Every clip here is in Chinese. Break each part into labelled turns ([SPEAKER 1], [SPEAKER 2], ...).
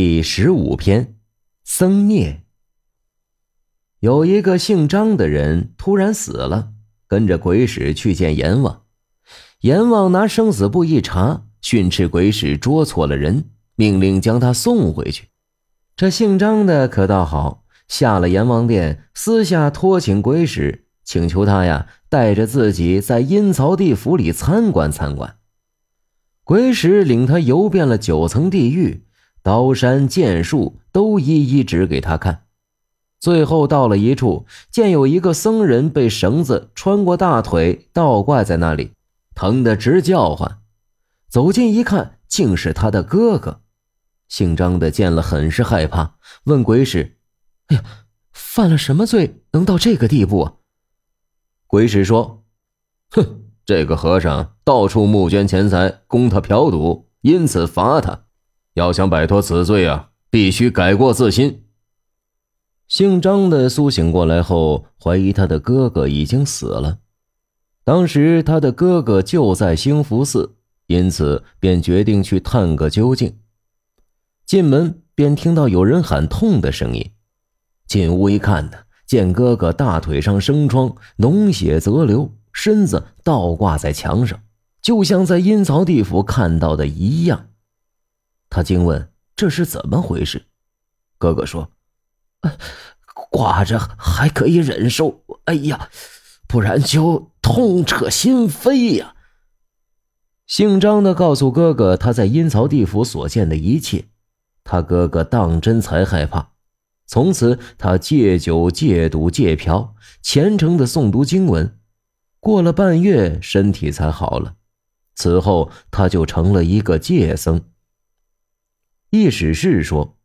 [SPEAKER 1] 第十五篇，僧孽。有一个姓张的人突然死了，跟着鬼使去见阎王。阎王拿生死簿一查，训斥鬼使捉错了人，命令将他送回去。这姓张的可倒好，下了阎王殿，私下托请鬼使，请求他呀带着自己在阴曹地府里参观参观。鬼使领他游遍了九层地狱。刀山剑树都一一指给他看，最后到了一处，见有一个僧人被绳子穿过大腿，倒挂在那里，疼得直叫唤。走近一看，竟是他的哥哥。姓张的见了，很是害怕，问鬼使：“哎呀，犯了什么罪，能到这个地步啊？”鬼使说：“哼，这个和尚到处募捐钱财，供他嫖赌，因此罚他。”要想摆脱此罪啊，必须改过自新。姓张的苏醒过来后，怀疑他的哥哥已经死了。当时他的哥哥就在兴福寺，因此便决定去探个究竟。进门便听到有人喊痛的声音，进屋一看呢，见哥哥大腿上生疮，脓血则流，身子倒挂在墙上，就像在阴曹地府看到的一样。他惊问：“这是怎么回事？”哥哥说：“挂着还可以忍受，哎呀，不然就痛彻心扉呀。”姓张的告诉哥哥他在阴曹地府所见的一切，他哥哥当真才害怕。从此，他戒酒、戒赌、戒嫖，虔诚的诵读经文。过了半月，身体才好了。此后，他就成了一个戒僧。意史是说，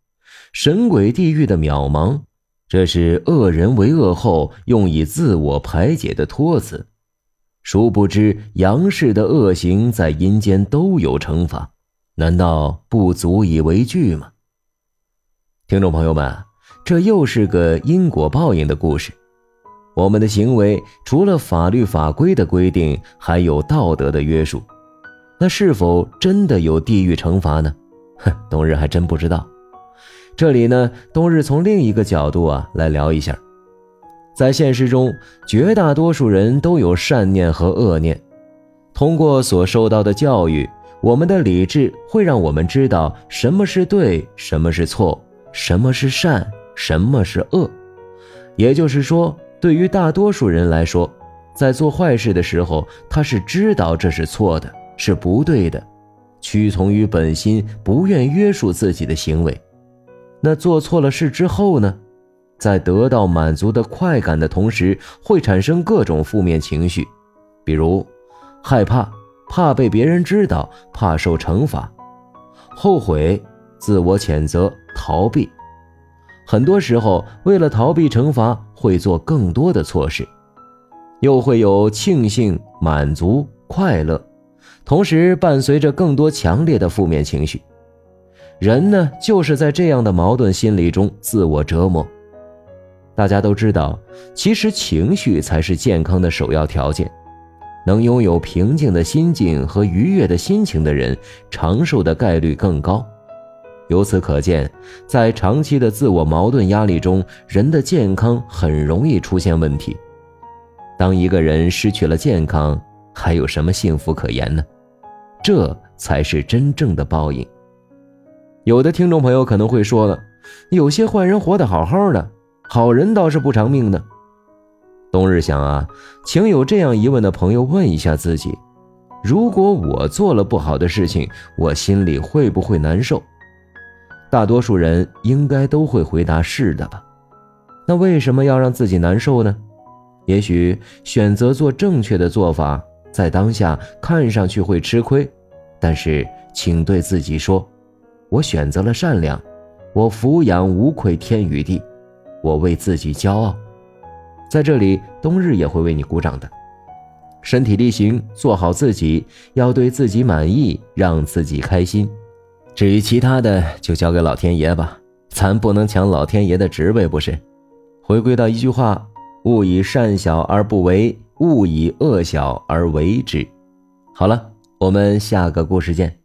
[SPEAKER 1] 神鬼地狱的渺茫，这是恶人为恶后用以自我排解的托词。殊不知，阳世的恶行在阴间都有惩罚，难道不足以为惧吗？听众朋友们，这又是个因果报应的故事。我们的行为除了法律法规的规定，还有道德的约束，那是否真的有地狱惩罚呢？哼，冬日还真不知道。这里呢，冬日从另一个角度啊来聊一下。在现实中，绝大多数人都有善念和恶念。通过所受到的教育，我们的理智会让我们知道什么是对，什么是错，什么是善，什么是恶。也就是说，对于大多数人来说，在做坏事的时候，他是知道这是错的，是不对的。屈从于本心，不愿约束自己的行为，那做错了事之后呢？在得到满足的快感的同时，会产生各种负面情绪，比如害怕、怕被别人知道、怕受惩罚、后悔、自我谴责、逃避。很多时候，为了逃避惩罚，会做更多的错事，又会有庆幸、满足、快乐。同时伴随着更多强烈的负面情绪，人呢就是在这样的矛盾心理中自我折磨。大家都知道，其实情绪才是健康的首要条件。能拥有平静的心境和愉悦的心情的人，长寿的概率更高。由此可见，在长期的自我矛盾压力中，人的健康很容易出现问题。当一个人失去了健康，还有什么幸福可言呢？这才是真正的报应。有的听众朋友可能会说了，有些坏人活得好好的，好人倒是不偿命呢。冬日想啊，请有这样疑问的朋友问一下自己：如果我做了不好的事情，我心里会不会难受？大多数人应该都会回答是的吧。那为什么要让自己难受呢？也许选择做正确的做法。在当下看上去会吃亏，但是请对自己说：“我选择了善良，我抚养无愧天与地，我为自己骄傲。”在这里，冬日也会为你鼓掌的。身体力行，做好自己，要对自己满意，让自己开心。至于其他的，就交给老天爷吧，咱不能抢老天爷的职位，不是？回归到一句话：勿以善小而不为。勿以恶小而为之。好了，我们下个故事见。